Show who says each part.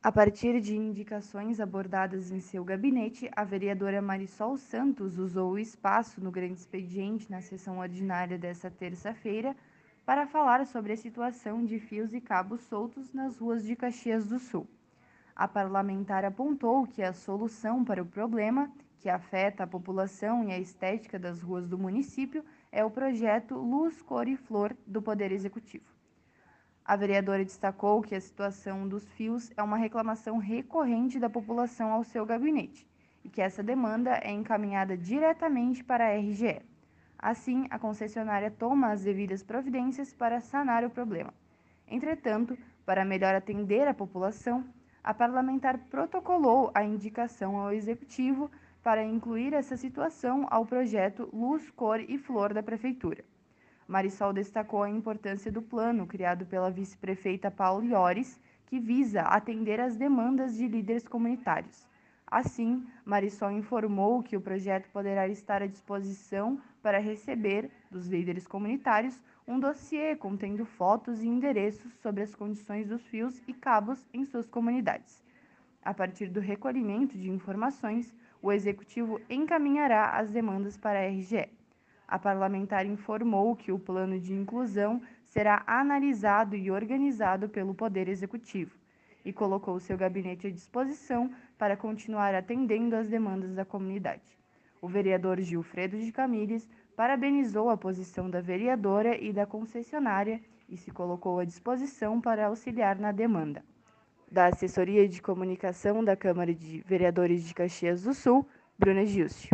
Speaker 1: A partir de indicações abordadas em seu gabinete, a vereadora Marisol Santos usou o espaço no grande expediente na sessão ordinária desta terça-feira para falar sobre a situação de fios e cabos soltos nas ruas de Caxias do Sul. A parlamentar apontou que a solução para o problema, que afeta a população e a estética das ruas do município, é o projeto Luz, Cor e Flor do Poder Executivo. A vereadora destacou que a situação dos fios é uma reclamação recorrente da população ao seu gabinete e que essa demanda é encaminhada diretamente para a RGE. Assim, a concessionária toma as devidas providências para sanar o problema. Entretanto, para melhor atender a população, a parlamentar protocolou a indicação ao executivo para incluir essa situação ao projeto Luz, Cor e Flor da Prefeitura. Marisol destacou a importância do plano criado pela vice-prefeita Paula Iores, que visa atender às demandas de líderes comunitários. Assim, Marisol informou que o projeto poderá estar à disposição para receber dos líderes comunitários um dossiê contendo fotos e endereços sobre as condições dos fios e cabos em suas comunidades. A partir do recolhimento de informações, o executivo encaminhará as demandas para a RGE. A parlamentar informou que o plano de inclusão será analisado e organizado pelo Poder Executivo e colocou seu gabinete à disposição para continuar atendendo às demandas da comunidade. O vereador Gilfredo de Camires parabenizou a posição da vereadora e da concessionária e se colocou à disposição para auxiliar na demanda. Da Assessoria de Comunicação da Câmara de Vereadores de Caxias do Sul, Bruna Gilste.